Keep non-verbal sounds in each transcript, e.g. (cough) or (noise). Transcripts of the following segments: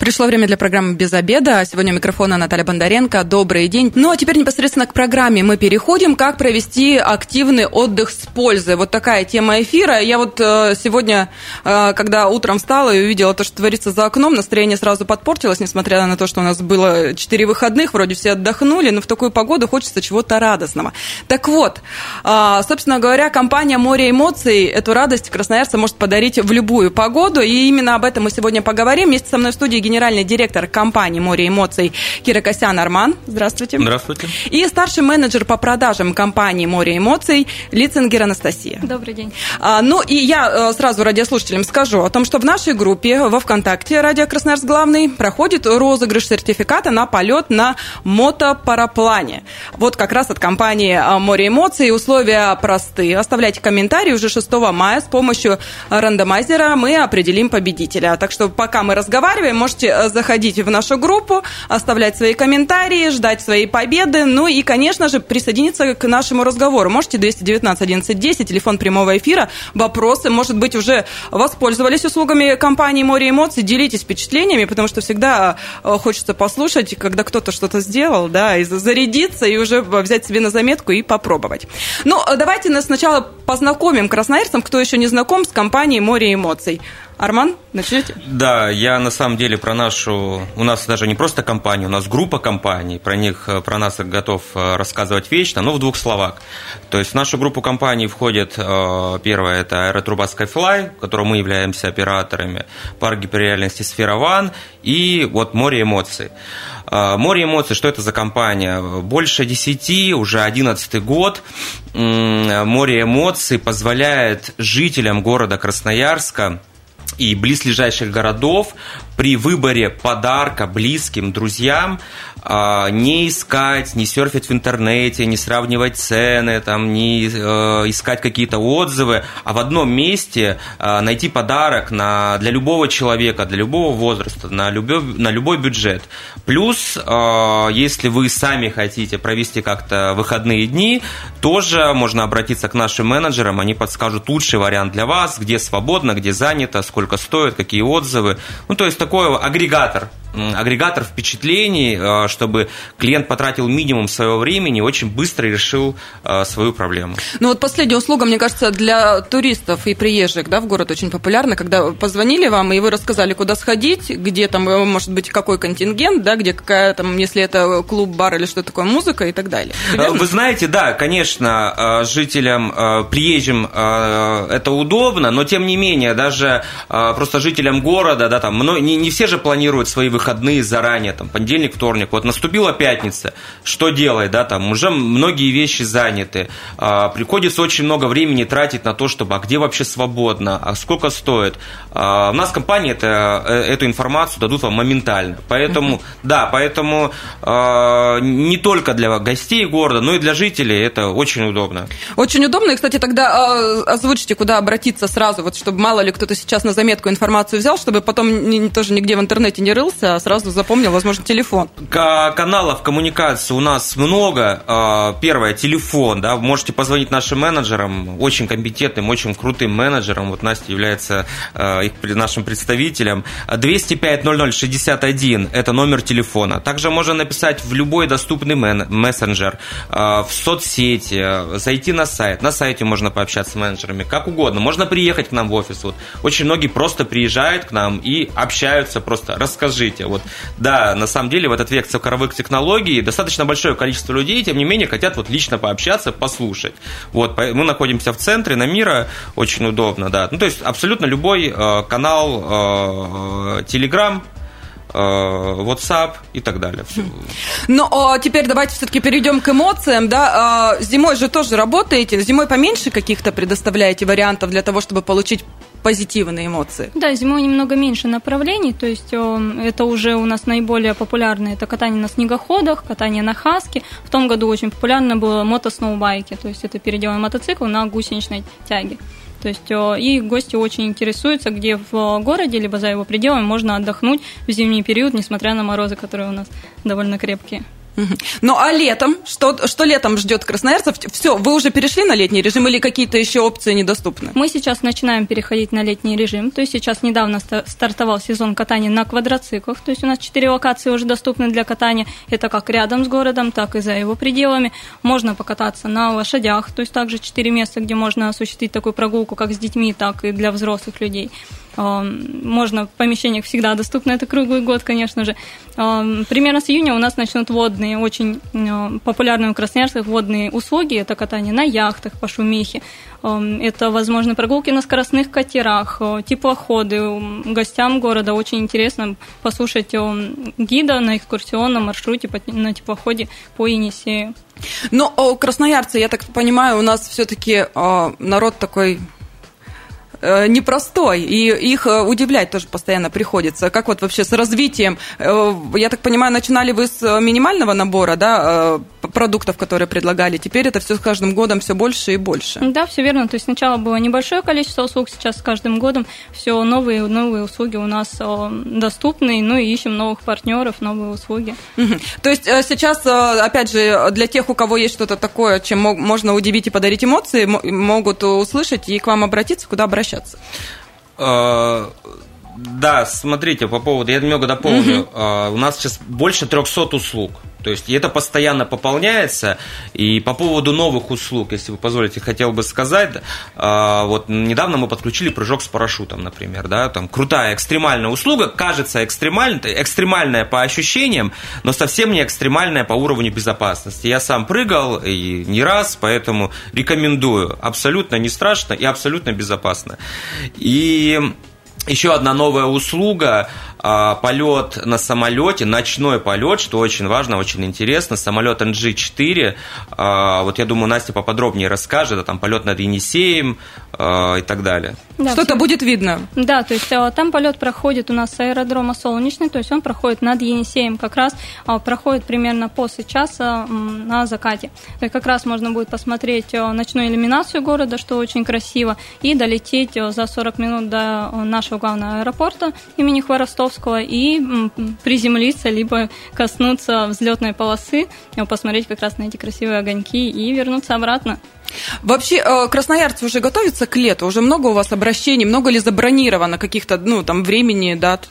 Пришло время для программы «Без обеда». Сегодня у микрофона Наталья Бондаренко. Добрый день. Ну, а теперь непосредственно к программе мы переходим. Как провести активный отдых с пользой. Вот такая тема эфира. Я вот э, сегодня, э, когда утром встала и увидела то, что творится за окном, настроение сразу подпортилось, несмотря на то, что у нас было 4 выходных, вроде все отдохнули, но в такую погоду хочется чего-то радостного. Так вот, э, собственно говоря, компания «Море эмоций» эту радость красноярца может подарить в любую погоду. И именно об этом мы сегодня поговорим. Вместе со мной в студии генеральный директор компании «Море эмоций» Кира Косян Арман. Здравствуйте. Здравствуйте. И старший менеджер по продажам компании «Море эмоций» Лицингер Анастасия. Добрый день. А, ну и я э, сразу радиослушателям скажу о том, что в нашей группе во ВКонтакте «Радио Красноярск Главный» проходит розыгрыш сертификата на полет на мотопараплане. Вот как раз от компании э, «Море эмоций» условия просты. Оставляйте комментарии уже 6 мая с помощью рандомайзера мы определим победителя. Так что пока мы разговариваем, можете можете э, заходить в нашу группу, оставлять свои комментарии, ждать своей победы, ну и, конечно же, присоединиться к нашему разговору. Можете 219 11 10, телефон прямого эфира, вопросы, может быть, уже воспользовались услугами компании «Море эмоций», делитесь впечатлениями, потому что всегда э, хочется послушать, когда кто-то что-то сделал, да, и зарядиться, и уже взять себе на заметку и попробовать. Ну, давайте сначала познакомим красноярцам, кто еще не знаком с компанией «Море эмоций». Арман, начнете? Да, я на самом деле про нашу... У нас даже не просто компания, у нас группа компаний. Про них, про нас готов э, рассказывать вечно, но в двух словах. То есть в нашу группу компаний входит э, первое, это аэротруба Skyfly, которой мы являемся операторами, парк гиперреальности Сфера Ван и вот море эмоций. Э, море эмоций, что это за компания? Больше десяти, уже одиннадцатый год. Море эмоций позволяет жителям города Красноярска и близлежащих городов при выборе подарка близким, друзьям не искать, не серфить в интернете, не сравнивать цены, там, не э, искать какие-то отзывы, а в одном месте э, найти подарок на, для любого человека, для любого возраста, на любой, на любой бюджет. Плюс, э, если вы сами хотите провести как-то выходные дни, тоже можно обратиться к нашим менеджерам, они подскажут лучший вариант для вас, где свободно, где занято, сколько стоит, какие отзывы. Ну, то есть такой агрегатор агрегатор впечатлений, чтобы клиент потратил минимум своего времени, очень быстро решил э, свою проблему. Ну вот последняя услуга, мне кажется, для туристов и приезжих да, в город очень популярна, когда позвонили вам, и вы рассказали, куда сходить, где там, э, может быть, какой контингент, да, где какая там, если это клуб, бар или что такое, музыка и так далее. Верно? Вы знаете, да, конечно, жителям, приезжим это удобно, но тем не менее, даже просто жителям города, да, там, не, не все же планируют свои выходные выходные заранее, там, понедельник, вторник, вот наступила пятница, что делать, да, там, уже многие вещи заняты, а, приходится очень много времени тратить на то, чтобы, а где вообще свободно, а сколько стоит. А, у нас компании это, э, эту информацию дадут вам моментально, поэтому, uh-huh. да, поэтому а, не только для гостей города, но и для жителей это очень удобно. Очень удобно, и, кстати, тогда а, озвучите, куда обратиться сразу, вот, чтобы мало ли кто-то сейчас на заметку информацию взял, чтобы потом не, тоже нигде в интернете не рылся, сразу запомнил, возможно, телефон. Каналов коммуникации у нас много. А, первое, телефон, да, можете позвонить нашим менеджерам, очень компетентным, очень крутым менеджерам. Вот Настя является а, их нашим представителем. 205 00 61 – это номер телефона. Также можно написать в любой доступный мессенджер, а, в соцсети, зайти на сайт. На сайте можно пообщаться с менеджерами, как угодно. Можно приехать к нам в офис. Вот. Очень многие просто приезжают к нам и общаются просто. Расскажите. Вот, да, на самом деле в этот век цифровых технологий достаточно большое количество людей, тем не менее, хотят вот лично пообщаться, послушать. Вот, мы находимся в центре, на Мира, очень удобно, да. Ну, то есть абсолютно любой э, канал, э, Telegram, э, WhatsApp и так далее. Ну, а теперь давайте все-таки перейдем к эмоциям, да. А, зимой же тоже работаете, зимой поменьше каких-то предоставляете вариантов для того, чтобы получить позитивные эмоции. Да, зимой немного меньше направлений, то есть это уже у нас наиболее популярное, это катание на снегоходах, катание на хаске. В том году очень популярно было мотосноубайки, то есть это переделанный мотоцикл на гусеничной тяге. То есть и гости очень интересуются, где в городе, либо за его пределами можно отдохнуть в зимний период, несмотря на морозы, которые у нас довольно крепкие. Ну а летом? Что, что летом ждет красноярцев? Все, вы уже перешли на летний режим или какие-то еще опции недоступны? Мы сейчас начинаем переходить на летний режим. То есть сейчас недавно стартовал сезон катания на квадроциклах. То есть у нас четыре локации уже доступны для катания. Это как рядом с городом, так и за его пределами. Можно покататься на лошадях. То есть также четыре места, где можно осуществить такую прогулку как с детьми, так и для взрослых людей. Можно в помещениях всегда доступно, это круглый год, конечно же. Примерно с июня у нас начнут водные, очень популярные у красноярцев водные услуги. Это катание на яхтах по шумихе. Это, возможно, прогулки на скоростных катерах, теплоходы. Гостям города очень интересно послушать гида на экскурсионном маршруте на теплоходе по Енисею. Но красноярцы, я так понимаю, у нас все-таки народ такой Э, непростой, и их э, удивлять тоже постоянно приходится. Как вот вообще с развитием? Э, я так понимаю, начинали вы с минимального набора, да, продуктов, которые предлагали. Теперь это все с каждым годом все больше и больше. Да, все верно. То есть сначала было небольшое количество услуг, сейчас с каждым годом все новые новые услуги у нас доступны, ну и ищем новых партнеров, новые услуги. Угу. То есть сейчас, опять же, для тех, у кого есть что-то такое, чем можно удивить и подарить эмоции, могут услышать и к вам обратиться, куда обращаться? Общаться? Да, смотрите, по поводу, я немного дополню. Угу. У нас сейчас больше 300 услуг. То есть это постоянно пополняется. И по поводу новых услуг, если вы позволите, хотел бы сказать, а, вот недавно мы подключили прыжок с парашютом, например, да, там крутая экстремальная услуга, кажется экстремальной, экстремальная по ощущениям, но совсем не экстремальная по уровню безопасности. Я сам прыгал и не раз, поэтому рекомендую. Абсолютно не страшно и абсолютно безопасно. И еще одна новая услуга полет на самолете, ночной полет, что очень важно, очень интересно. Самолет NG4. А, вот я думаю, Настя поподробнее расскажет. Это там полет над Енисеем а, и так далее. Да, Что-то будет видно. Да, то есть там полет проходит у нас с аэродрома Солнечный, то есть он проходит над Енисеем, как раз проходит примерно после часа на закате. То есть как раз можно будет посмотреть ночную иллюминацию города, что очень красиво, и долететь за 40 минут до нашего главного аэропорта имени Хворостов Покровского и приземлиться, либо коснуться взлетной полосы, посмотреть как раз на эти красивые огоньки и вернуться обратно. Вообще, э, красноярцы уже готовятся к лету? Уже много у вас обращений? Много ли забронировано каких-то, ну, там, времени, дат?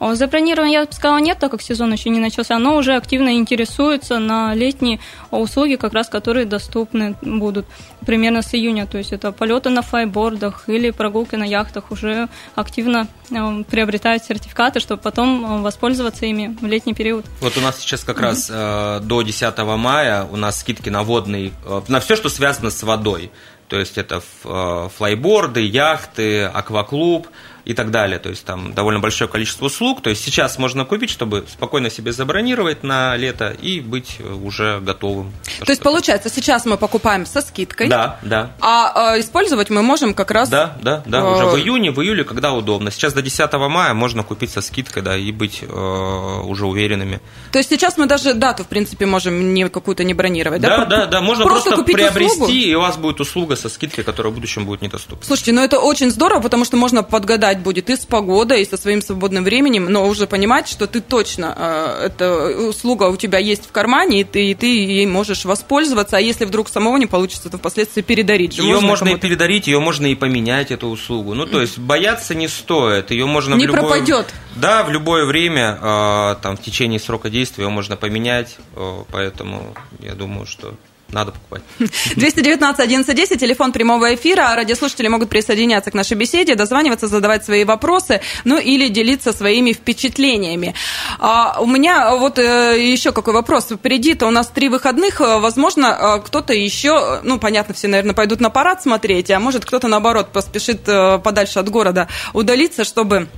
Забронирования, я бы сказала, нет, так как сезон еще не начался, но уже активно интересуется на летние услуги, как раз которые доступны будут примерно с июня. То есть это полеты на флайбордах или прогулки на яхтах уже активно э, приобретают сертификаты, чтобы потом э, воспользоваться ими в летний период. Вот у нас сейчас как mm-hmm. раз э, до 10 мая у нас скидки на водный, э, на все, что связано с водой. То есть это э, флайборды, яхты, акваклуб, и так далее. То есть там довольно большое количество услуг. То есть сейчас можно купить, чтобы спокойно себе забронировать на лето и быть уже готовым. То есть получается, сейчас мы покупаем со скидкой. Да, да. А, а использовать мы можем как раз... Да, да, да, э... уже в июне, в июле, когда удобно. Сейчас до 10 мая можно купить со скидкой, да, и быть э, уже уверенными. То есть сейчас мы даже дату, в принципе, можем не какую-то не бронировать, да? Да, да, да, можно просто, просто приобрести, услугу? и у вас будет услуга со скидкой, которая в будущем будет недоступна. Слушайте, ну это очень здорово, потому что можно подгадать совпадать будет и с погодой, и со своим свободным временем, но уже понимать, что ты точно, э, эта услуга у тебя есть в кармане, и ты, и ты ей можешь воспользоваться, а если вдруг самого не получится, то впоследствии передарить. Ее можно, можно и передарить, ее можно и поменять, эту услугу. Ну, то есть бояться не стоит, ее можно не в любое... пропадет. Да, в любое время, э, там, в течение срока действия ее можно поменять, э, поэтому я думаю, что надо покупать. (laughs) 219 1110, телефон прямого эфира. Радиослушатели могут присоединяться к нашей беседе, дозваниваться, задавать свои вопросы, ну или делиться своими впечатлениями. А, у меня вот э, еще какой вопрос. Впереди-то у нас три выходных. Возможно, э, кто-то еще, ну, понятно, все, наверное, пойдут на парад смотреть, а может, кто-то, наоборот, поспешит э, подальше от города удалиться, чтобы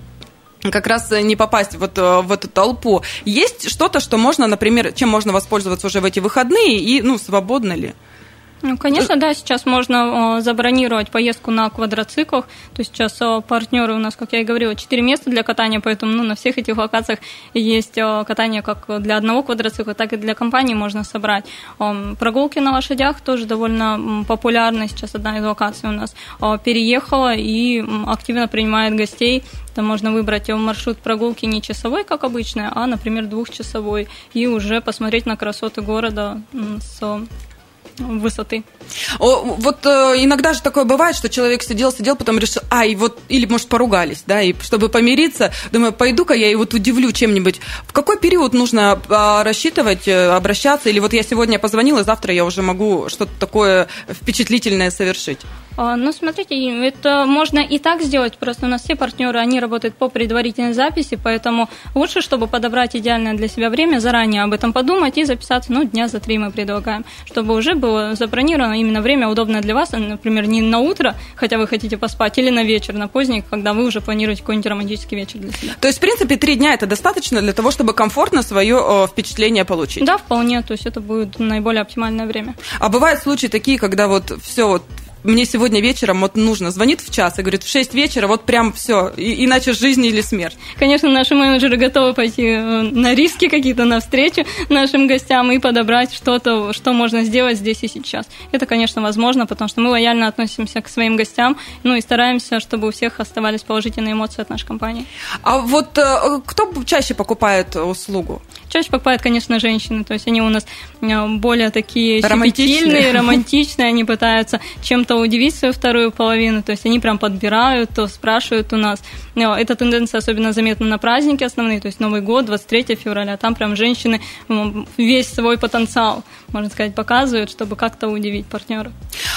как раз не попасть вот э, в эту толпу. Есть что-то, что можно, например, чем можно воспользоваться уже в эти выходные и, ну, свободно ли? Ну, конечно, да, сейчас можно забронировать поездку на квадроциклах. То есть сейчас партнеры у нас, как я и говорила, 4 места для катания, поэтому ну, на всех этих локациях есть катание как для одного квадроцикла, так и для компании можно собрать. Прогулки на лошадях тоже довольно популярны. Сейчас одна из локаций у нас переехала и активно принимает гостей. Там можно выбрать маршрут прогулки не часовой, как обычно, а, например, двухчасовой, и уже посмотреть на красоты города с высоты. О, вот э, иногда же такое бывает, что человек сидел, сидел, потом решил, а, и вот, или, может, поругались, да, и чтобы помириться, думаю, пойду-ка я и вот удивлю чем-нибудь. В какой период нужно э, рассчитывать, э, обращаться, или вот я сегодня позвонила, завтра я уже могу что-то такое впечатлительное совершить? А, ну, смотрите, это можно и так сделать, просто у нас все партнеры, они работают по предварительной записи, поэтому лучше, чтобы подобрать идеальное для себя время, заранее об этом подумать и записаться, ну, дня за три мы предлагаем, чтобы уже было забронировано именно время удобное для вас, например, не на утро, хотя вы хотите поспать, или на вечер, на поздний, когда вы уже планируете какой-нибудь романтический вечер для себя. То есть, в принципе, три дня это достаточно для того, чтобы комфортно свое впечатление получить? Да, вполне, то есть это будет наиболее оптимальное время. А бывают случаи такие, когда вот все вот мне сегодня вечером вот нужно, звонит в час и говорит, в 6 вечера вот прям все, иначе жизнь или смерть. Конечно, наши менеджеры готовы пойти э, на риски какие-то, на встречу нашим гостям и подобрать что-то, что можно сделать здесь и сейчас. Это, конечно, возможно, потому что мы лояльно относимся к своим гостям, ну и стараемся, чтобы у всех оставались положительные эмоции от нашей компании. А вот э, кто чаще покупает услугу? Чаще покупают, конечно, женщины, то есть они у нас более такие романтичные, романтичные, они пытаются чем-то удивить свою вторую половину, то есть они прям подбирают, то спрашивают у нас. Эта тенденция особенно заметна на праздники основные, то есть Новый год, 23 февраля, там прям женщины весь свой потенциал, можно сказать, показывают, чтобы как-то удивить партнера.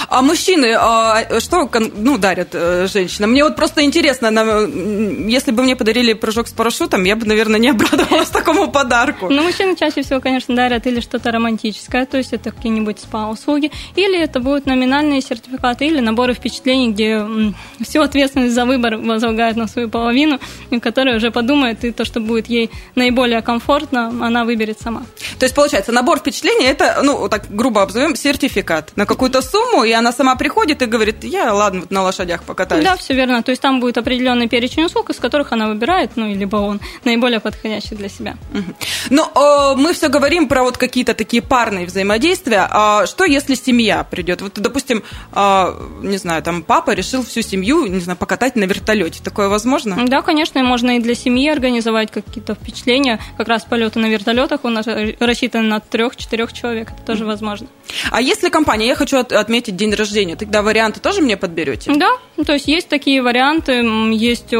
А мужчины, а что ну, дарят э, женщинам? Мне вот просто интересно, если бы мне подарили прыжок с парашютом, я бы, наверное, не обрадовалась (laughs) такому подарку. Ну, мужчины чаще всего, конечно, дарят или что-то романтическое, то есть это какие-нибудь спа-услуги, или это будут номинальные сертификаты, или наборы впечатлений, где всю ответственность за выбор возлагают на свою половину, которая уже подумает, и то, что будет ей наиболее комфортно, она выберет сама. То есть, получается, набор впечатлений – это, ну, так грубо обзовем, сертификат на какую-то сумму, и она сама приходит и говорит, я, ладно, вот на лошадях покатаюсь. Да, все верно. То есть, там будет определенный перечень услуг, из которых она выбирает, ну, либо он наиболее подходящий для себя. Угу. Ну, э, мы все говорим про вот какие-то такие парные взаимодействия. А что, если семья придет? Вот, допустим, э, не знаю, там папа решил всю семью, не знаю, покатать на вертолете. Такое возможно? Да, конечно, можно и для семьи организовать какие-то впечатления. Как раз полеты на вертолетах у нас рассчитаны на трех-четырех человек. Это тоже возможно. А если компания, я хочу отметить день рождения, тогда варианты тоже мне подберете? Да, то есть есть такие варианты. Есть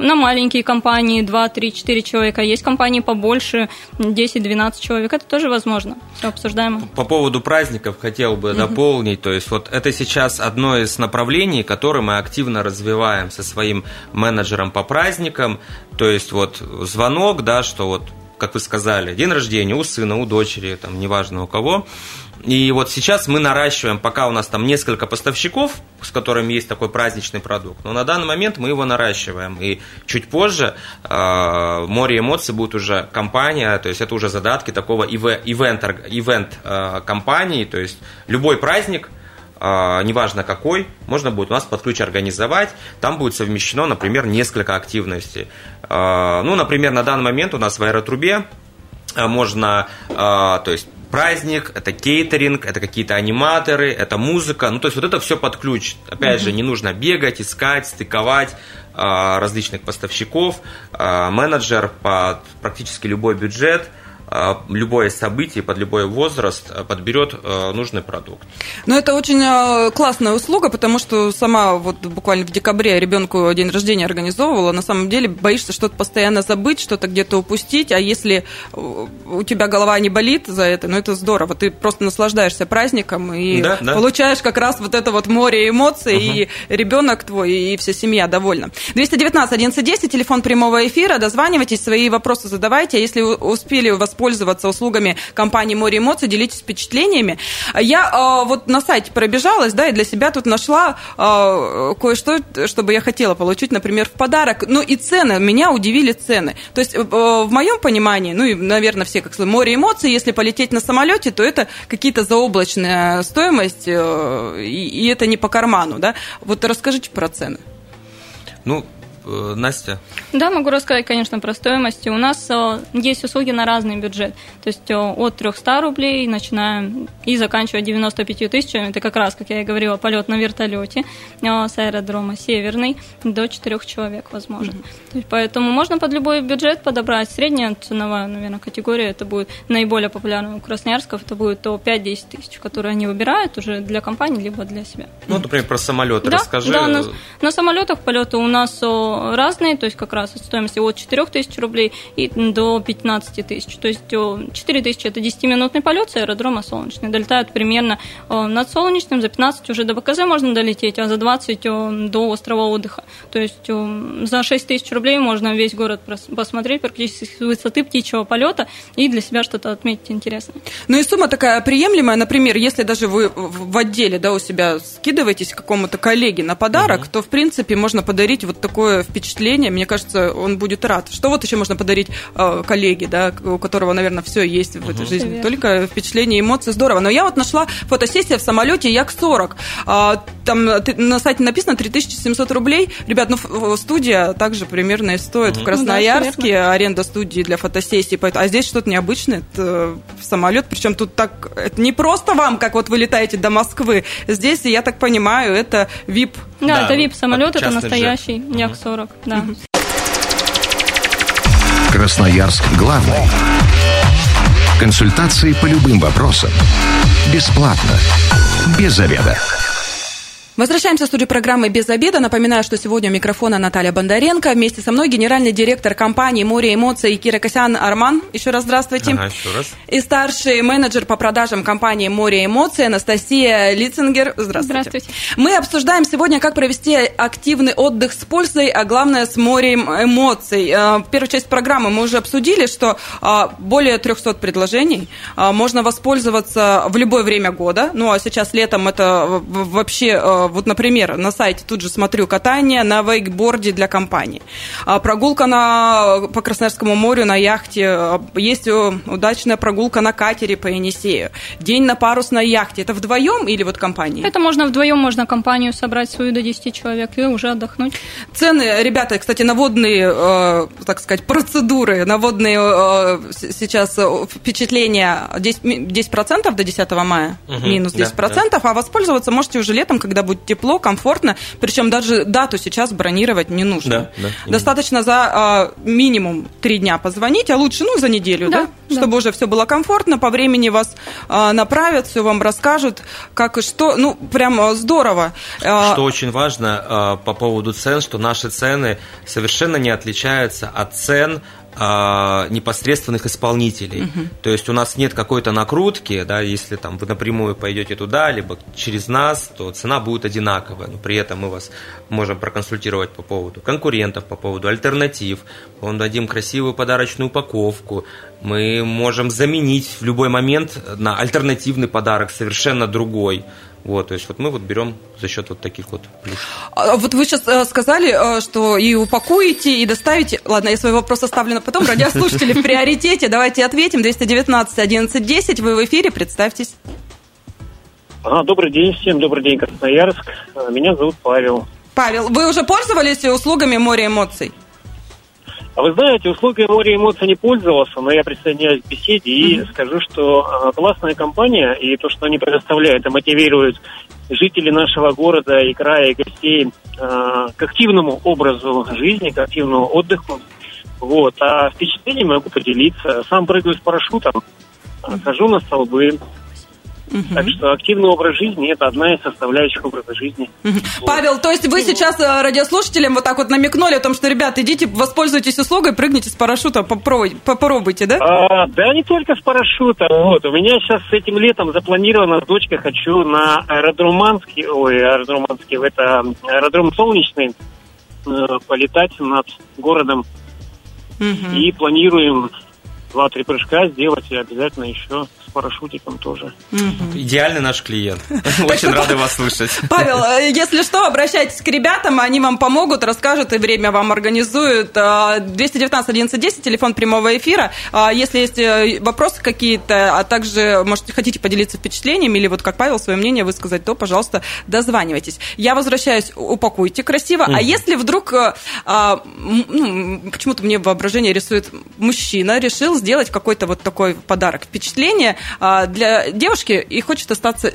на маленькие компании 2, 3, 4 человека, есть компании побольше, 10-12 человек. Это тоже возможно. Все обсуждаемо. По поводу праздников хотел бы дополнить. То есть вот это сейчас одно из направлений, которое мы активно развиваем со своим менеджером по праздникам. То есть вот звонок, да, что вот как вы сказали, день рождения у сына, у дочери, там, неважно у кого. И вот сейчас мы наращиваем, пока у нас там несколько поставщиков, с которыми есть такой праздничный продукт, но на данный момент мы его наращиваем. И чуть позже э, море эмоций будет уже компания, то есть это уже задатки такого ивент, ивент э, то есть любой праздник, э, неважно какой, можно будет у нас под ключ организовать. Там будет совмещено, например, несколько активностей. Э, ну, например, на данный момент у нас в аэротрубе можно, то есть праздник, это кейтеринг, это какие-то аниматоры, это музыка. Ну, то есть вот это все под ключ. Опять mm-hmm. же, не нужно бегать, искать, стыковать а, различных поставщиков. А, менеджер под практически любой бюджет – любое событие, под любой возраст а, подберет а, нужный продукт. Ну, это очень классная услуга, потому что сама вот буквально в декабре ребенку день рождения организовывала. На самом деле боишься что-то постоянно забыть, что-то где-то упустить, а если у тебя голова не болит за это, ну, это здорово. Ты просто наслаждаешься праздником и да, да. получаешь как раз вот это вот море эмоций, угу. и ребенок твой, и вся семья довольна. 219 1110, телефон прямого эфира, дозванивайтесь, свои вопросы задавайте, а если успели у вас воспользоваться услугами компании «Море эмоций», делитесь впечатлениями. Я вот на сайте пробежалась, да, и для себя тут нашла кое-что, чтобы я хотела получить, например, в подарок. Ну и цены, меня удивили цены. То есть в моем понимании, ну и, наверное, все как сказать, «Море эмоций», если полететь на самолете, то это какие-то заоблачная стоимость, и, и это не по карману, да? Вот расскажите про цены. Ну, Э, Настя? Да, могу рассказать, конечно, про стоимости. У нас э, есть услуги на разный бюджет. То есть э, от 300 рублей начинаем и заканчивая 95 тысячами. Это как раз, как я и говорила, полет на вертолете с аэродрома Северный до 4 человек возможен. Mm-hmm. есть, поэтому можно под любой бюджет подобрать. Средняя ценовая, наверное, категория, это будет наиболее популярная у красноярсков, это будет то 5-10 тысяч, которые они выбирают уже для компании, либо для себя. Ну, например, про самолеты да, расскажи. Да, на, на самолетах полеты у нас разные, то есть как раз от стоимости от 4 тысяч рублей и до 15 тысяч. То есть 4 тысячи – это 10-минутный полет с аэродрома Солнечный. Долетают примерно над Солнечным, за 15 уже до БКЗ можно долететь, а за 20 до острова отдыха. То есть за 6 тысяч рублей можно весь город посмотреть практически с высоты птичьего полета и для себя что-то отметить интересное. Ну и сумма такая приемлемая, например, если даже вы в отделе да, у себя скидываетесь какому-то коллеге на подарок, угу. то в принципе можно подарить вот такое впечатление, мне кажется, он будет рад. Что вот еще можно подарить э, коллеге, да, у которого, наверное, все есть в этой жизни. Привет. Только впечатление, эмоции, здорово. Но я вот нашла фотосессия в самолете Як-40. А, там на сайте написано 3700 рублей. Ребят, ну студия также примерно и стоит. В Красноярске ну, да, аренда студии для фотосессии. А здесь что-то необычное. Это самолет, причем тут так... Это не просто вам, как вот вы летаете до Москвы. Здесь, я так понимаю, это VIP. Да, да это VIP-самолет, это настоящий Як-40. 40, да. Красноярск главный. Консультации по любым вопросам. Бесплатно. Без заведа. Возвращаемся в студию программы «Без обеда». Напоминаю, что сегодня у микрофона Наталья Бондаренко. Вместе со мной генеральный директор компании «Море эмоций» Кира Косян Арман. Еще раз здравствуйте. Ага, еще раз. И старший менеджер по продажам компании «Море эмоций» Анастасия Лицингер. Здравствуйте. Здравствуйте. Мы обсуждаем сегодня, как провести активный отдых с пользой, а главное с морем эмоций. Э, первую часть программы мы уже обсудили, что э, более 300 предложений. Э, можно воспользоваться в любое время года. Ну, а сейчас летом это вообще вот, например, на сайте тут же смотрю катание на вейкборде для компании. А прогулка на, по Красноярскому морю на яхте. Есть удачная прогулка на катере по Енисею. День на парусной яхте. Это вдвоем или вот компания? Это можно вдвоем, можно компанию собрать свою до 10 человек и уже отдохнуть. Цены, ребята, кстати, на водные, э, так сказать, процедуры, на водные э, сейчас впечатления 10%, 10% до 10 мая, угу, минус 10%, да, да. а воспользоваться можете уже летом, когда будет тепло, комфортно, причем даже дату сейчас бронировать не нужно. Да, да, Достаточно за э, минимум три дня позвонить, а лучше, ну, за неделю, да, да? да. чтобы уже все было комфортно, по времени вас э, направят, все вам расскажут, как и что, ну, прям здорово. Что очень важно э, по поводу цен, что наши цены совершенно не отличаются от цен а, непосредственных исполнителей. Угу. То есть у нас нет какой-то накрутки, да, если там вы напрямую пойдете туда, либо через нас, то цена будет одинаковая. Но при этом мы вас можем проконсультировать по поводу конкурентов, по поводу альтернатив. Мы дадим красивую подарочную упаковку. Мы можем заменить в любой момент на альтернативный подарок совершенно другой. Вот, то есть вот мы вот берем за счет вот таких вот плюшек. А вот вы сейчас э, сказали, э, что и упакуете, и доставите. Ладно, я свой вопрос оставлю на потом. Радиослушатели в приоритете. Давайте ответим. 219 11 10. Вы в эфире, представьтесь. А, добрый день всем, добрый день, Красноярск. А, меня зовут Павел. Павел, вы уже пользовались услугами «Море эмоций»? А вы знаете, услугой море эмоций не пользовался, но я присоединяюсь к беседе и mm-hmm. скажу, что а, классная компания, и то, что они предоставляют и мотивируют жителей нашего города и края, и гостей э, к активному образу жизни, к активному отдыху. Вот. А впечатлениями могу поделиться. Сам прыгаю с парашютом, хожу на столбы, Угу. Так что активный образ жизни – это одна из составляющих образа жизни. Угу. Вот. Павел, то есть вы сейчас э, радиослушателям вот так вот намекнули о том, что, ребят, идите, воспользуйтесь услугой, прыгните с парашюта, попробуйте, попробуйте да? А, да, не только с парашюта. Вот. У меня сейчас с этим летом запланировано, с дочкой хочу на аэродром Манский, ой, аэродром Манский, это аэродром Солнечный, э, полетать над городом. Угу. И планируем два-три прыжка сделать и обязательно еще с парашютиком тоже. Идеальный наш клиент. (laughs) Очень рады вас слышать. (laughs) Павел, э, если что, обращайтесь к ребятам, они вам помогут, расскажут и время вам организуют. 219 11 телефон прямого эфира. А если есть э, вопросы какие-то, а также, может, хотите поделиться впечатлениями или вот как Павел свое мнение высказать, то, пожалуйста, дозванивайтесь. Я возвращаюсь, упакуйте красиво. А если вдруг, э, а, ну, почему-то мне воображение рисует мужчина, решил сделать какой-то вот такой подарок, впечатление а, для девушки и хочет остаться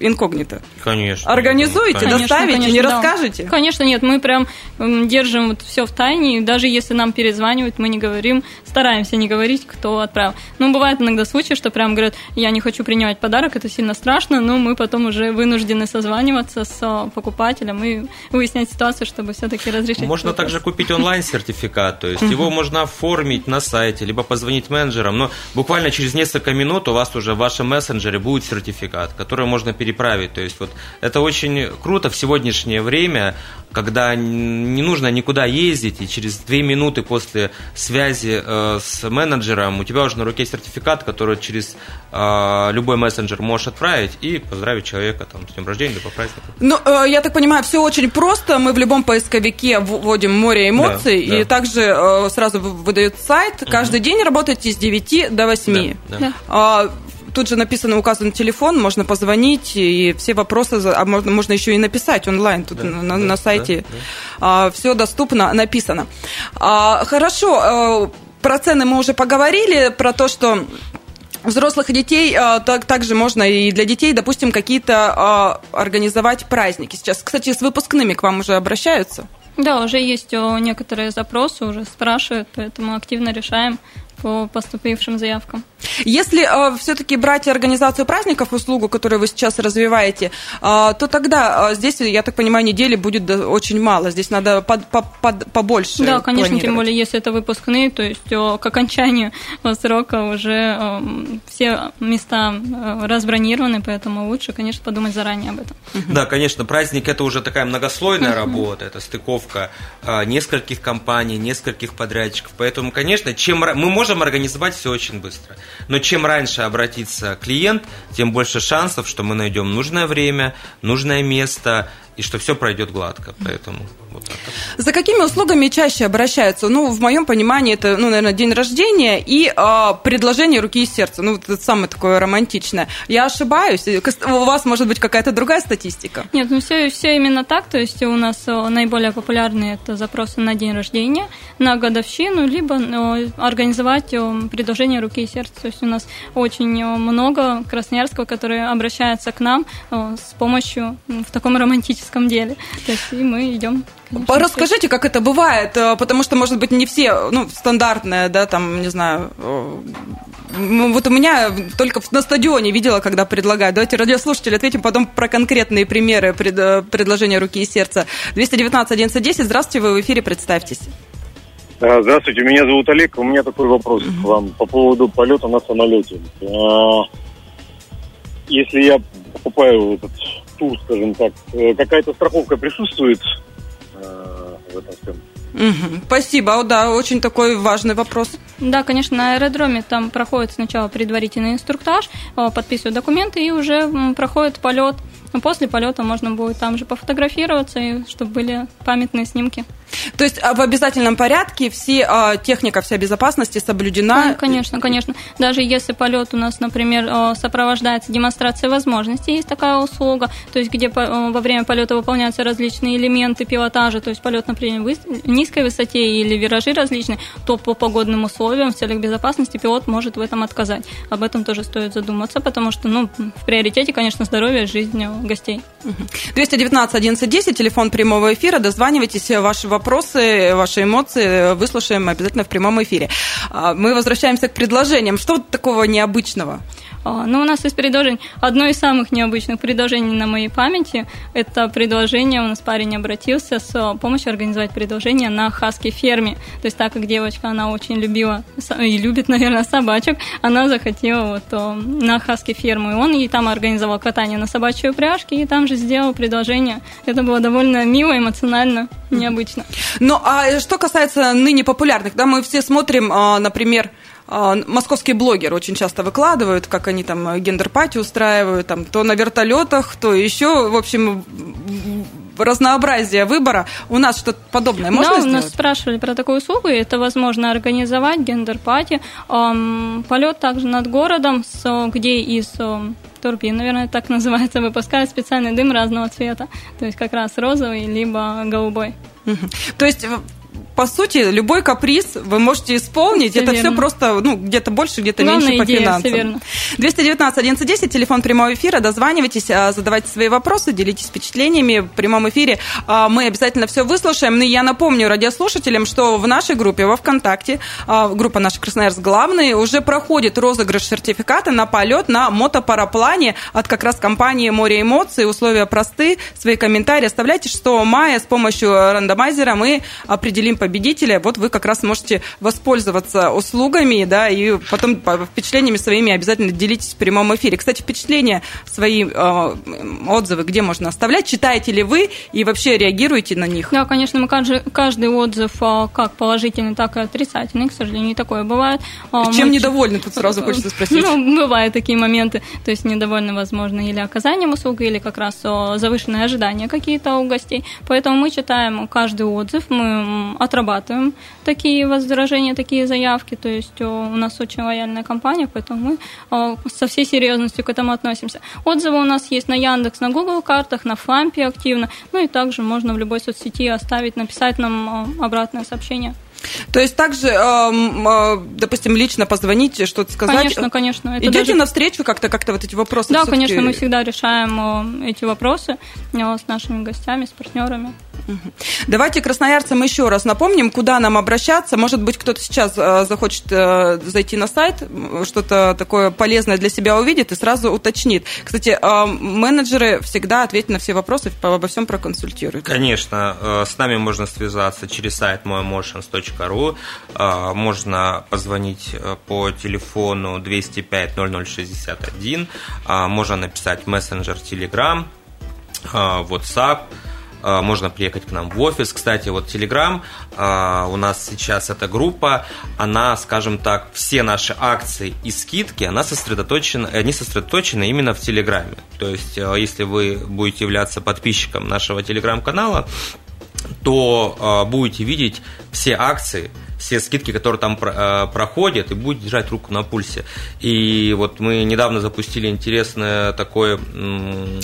инкогнито. Конечно. Организуете, конечно. доставите, конечно, не да. расскажете? Конечно, нет, мы прям держим вот все в тайне, и даже если нам перезванивают, мы не говорим, стараемся не говорить, кто отправил. Ну, бывает иногда случаи, что прям говорят, я не хочу принимать подарок, это сильно страшно, но мы потом уже вынуждены созваниваться с а, покупателем и выяснять ситуацию, чтобы все-таки разрешить. Можно вопрос. также купить онлайн-сертификат, то есть его можно оформить на сайте, либо позвонить менеджерам, но буквально через несколько минут у вас уже в вашем мессенджере будет сертификат, который можно переправить. То есть вот это очень круто в сегодняшнее время, когда не нужно никуда ездить, и через две минуты после связи э, с менеджером у тебя уже на руке сертификат, который через э, любой мессенджер можешь отправить и поздравить человека там, с днем рождения, либо праздником. Ну, э, я так понимаю, все очень просто. Мы в любом поисковике вводим море эмоций, Да, да. и также э, сразу вы- выдают сайт. Каждый день работаете с 9 до 8. Да, да. Да. Тут же написано, указан телефон, можно позвонить, и все вопросы, за- а можно, можно еще и написать онлайн, тут Да, на, да, на сайте да, все доступно, написано. А, хорошо, э, про цены мы уже поговорили, про то, что взрослых и детей а, так, также можно и для детей, допустим, какие-то а, организовать праздники. Сейчас, кстати, с выпускными к вам уже обращаются. Да, уже есть некоторые запросы, уже спрашивают, поэтому активно решаем по поступившим заявкам. Если все-таки брать организацию праздников, услугу, которую вы сейчас развиваете, а, то тогда а, здесь, я так понимаю, недели будет да, очень мало. Здесь надо под- по- под- побольше. Да, конечно, тем более, если это выпускные, то есть о, к окончанию э, (laughs) срока уже эм, все места э, разбронированы, поэтому лучше, конечно, подумать заранее об этом. Да, конечно, праздник это уже такая многослойная работа, это стыковка а, нескольких компаний, нескольких подрядчиков. Поэтому, конечно, чем мы можем организовать все очень быстро. Но чем раньше обратится клиент, тем больше шансов, что мы найдем нужное время, нужное место и что все пройдет гладко. Поэтому вот так. За какими услугами чаще обращаются? Ну, в моем понимании, это, ну, наверное, день рождения и а, предложение руки и сердца. Ну, вот это самое такое романтичное. Я ошибаюсь? У вас, может быть, какая-то другая статистика? Нет, ну все, все именно так, то есть у нас э, наиболее популярные это запросы на день рождения, на годовщину, либо э, организовать э, предложение руки и сердца. То есть у нас очень э, много красноярского, которые обращаются к нам э, с помощью в таком романтическом деле. То есть и мы идем. конечно, Расскажите, как это бывает, э, потому что, может быть, не все, ну, стандартное, да, там, не знаю, э, вот у меня только на стадионе видела, когда предлагают. Давайте радиослушатели ответим потом про конкретные примеры пред- э, предложения руки и сердца. 219 11 Здравствуйте, вы в эфире, представьтесь. Здравствуйте, меня зовут Олег. У меня такой вопрос к вам по поводу полета на самолете. А, Если я покупаю этот тур, скажем так, э, какая-то страховка присутствует э, в этом всем? Мгм. Спасибо, О, да, очень такой важный вопрос. Да, конечно, на аэродроме там проходит сначала предварительный инструктаж, э, подписывают документы и уже проходит полет. После полета можно будет там же пофотографироваться, и чтобы были памятные снимки. То есть а, в обязательном порядке все а, техника, вся безопасности соблюдена. Ну, конечно, конечно. Даже если полет у нас, например, э, сопровождается демонстрацией возможностей, есть такая услуга, то есть где во время полета выполняются различные элементы пилотажа, то есть полет, например, в низкой высоте или виражи различные, то по погодным условиям в целях безопасности пилот может в этом отказать. Об этом тоже стоит задуматься, потому что, ну, в приоритете, конечно, здоровье, жизнь э, гостей. 219 11 телефон прямого эфира. Дозванивайтесь, ваши вопросы, ваши эмоции выслушаем обязательно в прямом эфире. А, Мы возвращаемся к предложениям. Что такого необычного? А, Ну, у нас есть предложение. Одно из самых необычных предложений на моей памяти – это предложение, у нас парень обратился с э, помощью организовать предложение на хаски ферме. То есть так как девочка, она очень любила и любит, (laughs) наверное, собачек, она захотела вот э, на хаски ферму. И он ей там организовал катание на собачьей упряжке и там же сделал предложение. Это было довольно мило, эмоционально, необычно. Ну, а что касается ныне популярных, да, мы все смотрим, а, например, а, московские блогеры очень часто выкладывают, как они там gender party устраивают, там, то на вертолетах, то еще, в общем, разнообразие выбора. У нас что-то подобное можно да, сделать? нас спрашивали про такую услугу, и это возможно организовать, gender party. Эм, полет также над городом, с, где из эм, турбин, наверное, так (laughs) называется, выпускают специальный дым разного цвета. То есть как раз розовый, либо голубой. То есть по сути, любой каприз вы можете исполнить. Все это верно. все просто, ну, где-то больше, где-то меньше по идея, финансам. Все верно. 219 1110, телефон прямого эфира. Дозванивайтесь, а, задавайте свои вопросы, делитесь впечатлениями в прямом эфире. А, мы обязательно все выслушаем. Но ну, я напомню радиослушателям, что в нашей группе во ВКонтакте, а, группа наша Красноярск главный, уже проходит розыгрыш сертификата на полет на мотопараплане от как раз компании «Море эмоций». Условия просты. Свои комментарии оставляйте. 6 мая с помощью рандомайзера мы определим победителя победителя, вот вы как раз можете воспользоваться услугами, да, и потом впечатлениями своими обязательно делитесь в прямом эфире. Кстати, впечатления, свои э, отзывы, где можно оставлять, читаете ли вы и вообще реагируете на них? Да, конечно, мы каждый, каждый отзыв, а, как положительный, так и отрицательный, к сожалению, такое бывает. А, Чем мы... недовольны, тут сразу хочется спросить? Ну, бывают такие моменты, то есть недовольны, возможно, или оказанием услуг, или как раз завышенные ожидания какие-то у гостей. Поэтому мы читаем каждый отзыв, мы отрабатываем отрабатываем такие возражения, такие заявки. То есть у нас очень лояльная компания, поэтому мы со всей серьезностью к этому относимся. Отзывы у нас есть на Яндекс, на Google картах, на Флампе активно. Ну и также можно в любой соцсети оставить, написать нам обратное сообщение. То есть также, э, допустим, лично позвонить, что-то сказать. Конечно, конечно. Это Идете даже... навстречу как-то, как-то вот эти вопросы? Да, конечно, мы всегда решаем эти вопросы с нашими гостями, с партнерами. Давайте красноярцам еще раз напомним, куда нам обращаться. Может быть, кто-то сейчас э, захочет э, зайти на сайт, что-то такое полезное для себя увидит и сразу уточнит. Кстати, менеджеры всегда ответят на все вопросы, обо всем проконсультируют. Конечно, с нами можно связаться через сайт. А, можно позвонить э, по телефону 205 0061. А, можно написать мессенджер Telegram, WhatsApp. Можно приехать к нам в офис. Кстати, вот Telegram, у нас сейчас эта группа, она, скажем так, все наши акции и скидки, она сосредоточена, они сосредоточены именно в Телеграме. То есть, э, если вы будете являться подписчиком нашего Телеграм-канала, то э, будете видеть все акции, все скидки, которые там э, проходят, и будете держать руку на пульсе. И вот мы недавно запустили интересный такой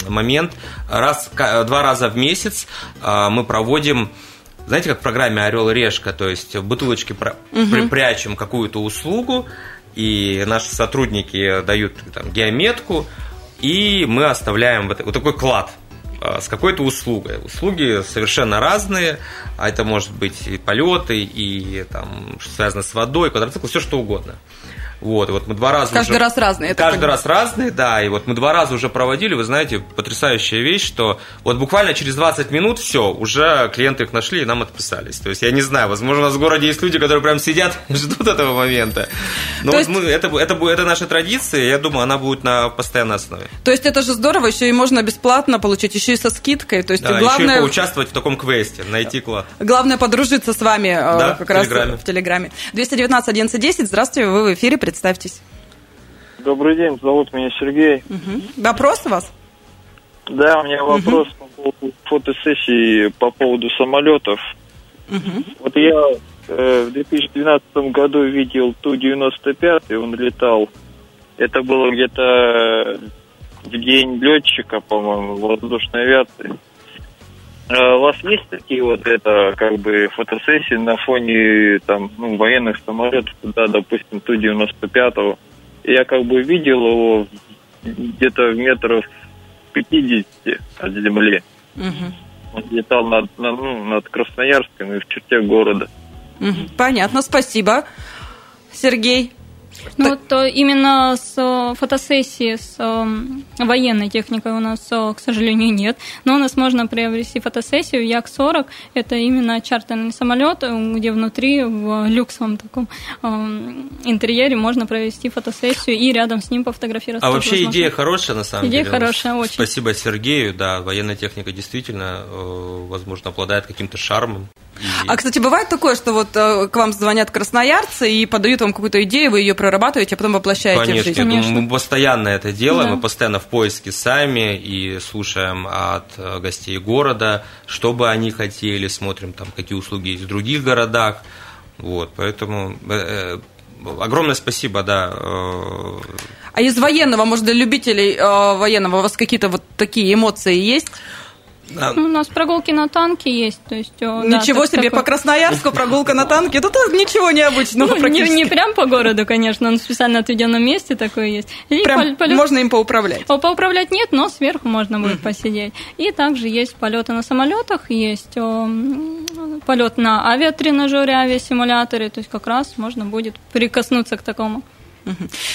момент. Раз, два раза в месяц э, мы проводим знаете, как в программе Орел и Решка, то есть в бутылочке угу. прячем какую-то услугу, и наши сотрудники дают там, геометку, и мы оставляем вот, вот такой клад – с какой-то услугой. Услуги совершенно разные, а это может быть и полеты, и там, что связано с водой, квадроцикл, все что угодно. Вот, и вот мы два раза Каждый уже... раз разные. Каждый понимаю. раз разные, да. И вот мы два раза уже проводили, вы знаете, потрясающая вещь, что вот буквально через 20 минут все, уже клиенты их нашли и нам отписались. То есть я не знаю, возможно, у нас в городе есть люди, которые прям сидят (laughs) и ждут этого момента. Но вот есть... мы, это, это, это, это наша традиция, я думаю, она будет на постоянной основе. То есть это же здорово, еще и можно бесплатно получить, еще и со скидкой. То есть да, главное... еще и поучаствовать в таком квесте, найти клад. Главное подружиться с вами э, да, как в раз Телеграме. в Телеграме. 219 1110, здравствуйте, вы в эфире, представьтесь. Добрый день, зовут меня Сергей. Угу. Вопрос у вас? Да, у меня вопрос угу. по поводу фотосессии по поводу самолетов. Угу. Вот я э, в 2012 году видел Ту-95, он летал. Это было где-то в день летчика, по-моему, воздушной авиации. А у вас есть такие вот это как бы фотосессии на фоне там ну, военных самолетов, да, допустим, Ту-95? я как бы видел его где-то в метров 50 от земли. Угу. Он летал над, над, ну, над Красноярском и в черте города. Угу. Понятно, спасибо. Сергей? Ну вот э, именно с э, фотосессии с э, военной техникой у нас, к сожалению, нет. Но у нас можно приобрести фотосессию Як-40. Это именно чартерный самолет, где внутри в люксовом таком интерьере можно провести фотосессию и рядом с ним пофотографироваться. А вообще возможно. идея хорошая на самом идея деле. Идея хорошая, очень. Спасибо Сергею, да, военная техника действительно, возможно, обладает каким-то шармом. И... А, кстати, бывает такое, что вот э, к вам звонят красноярцы и подают вам какую-то идею, вы ее прорабатываете, а потом воплощаете Конечно, в жизнь? Конечно, мы постоянно это делаем, да. мы постоянно в поиске сами и слушаем от э, гостей города, что бы они хотели, смотрим там, какие услуги есть в других городах. Вот, поэтому э, огромное спасибо, да. А из военного, может, для любителей военного у вас какие-то вот такие эмоции есть? А... Ну, у нас прогулки на танке есть. То есть, ничего да, себе, такой... по Красноярску прогулка на танке. Тут ничего необычного ну, не, не прям по городу, конечно, на специально отведенном месте такое есть. И прям полет... можно им поуправлять? Поуправлять нет, но сверху можно будет посидеть. И также есть полеты на самолетах, есть полет на авиатренажере, авиасимуляторе. То есть как раз можно будет прикоснуться к такому.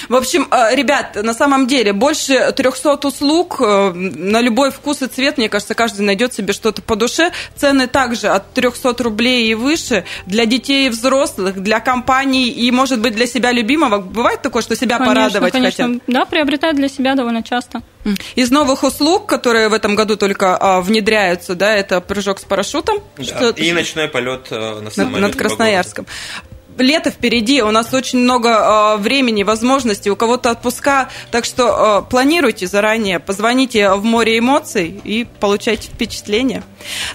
В общем, э, ребят, на самом деле больше 300 услуг э, на любой вкус и цвет, мне кажется, каждый найдет себе что-то по душе. Цены также от 300 рублей и выше для детей и взрослых, для компаний и, может быть, для себя любимого. Бывает такое, что себя конечно, порадовать конечно. хотят? Да, приобретают для себя довольно часто. Из новых услуг, которые в этом году только а, внедряются, да, это прыжок с парашютом. Да, что и ночной полет э, на самолете. Над, над Красноярском лето впереди, у нас очень много э, времени, возможностей, у кого-то отпуска, так что э, планируйте заранее, позвоните в море эмоций и получайте впечатления.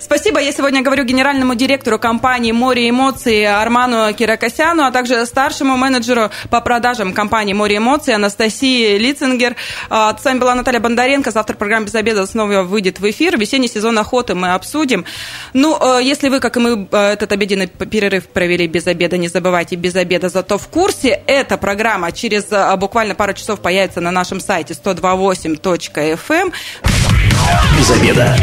Спасибо. Я сегодня говорю генеральному директору компании «Море эмоций» Арману Киракосяну, а также старшему менеджеру по продажам компании «Море эмоций» Анастасии Лицингер. А, с вами была Наталья Бондаренко. Завтра программа «Без обеда» снова выйдет в эфир. Весенний сезон охоты мы обсудим. Ну, э, если вы, как и мы, э, этот обеденный перерыв провели без обеда, не забывайте без обеда, зато в курсе. Эта программа через э, буквально пару часов появится на нашем сайте 128.fm. Без обеда.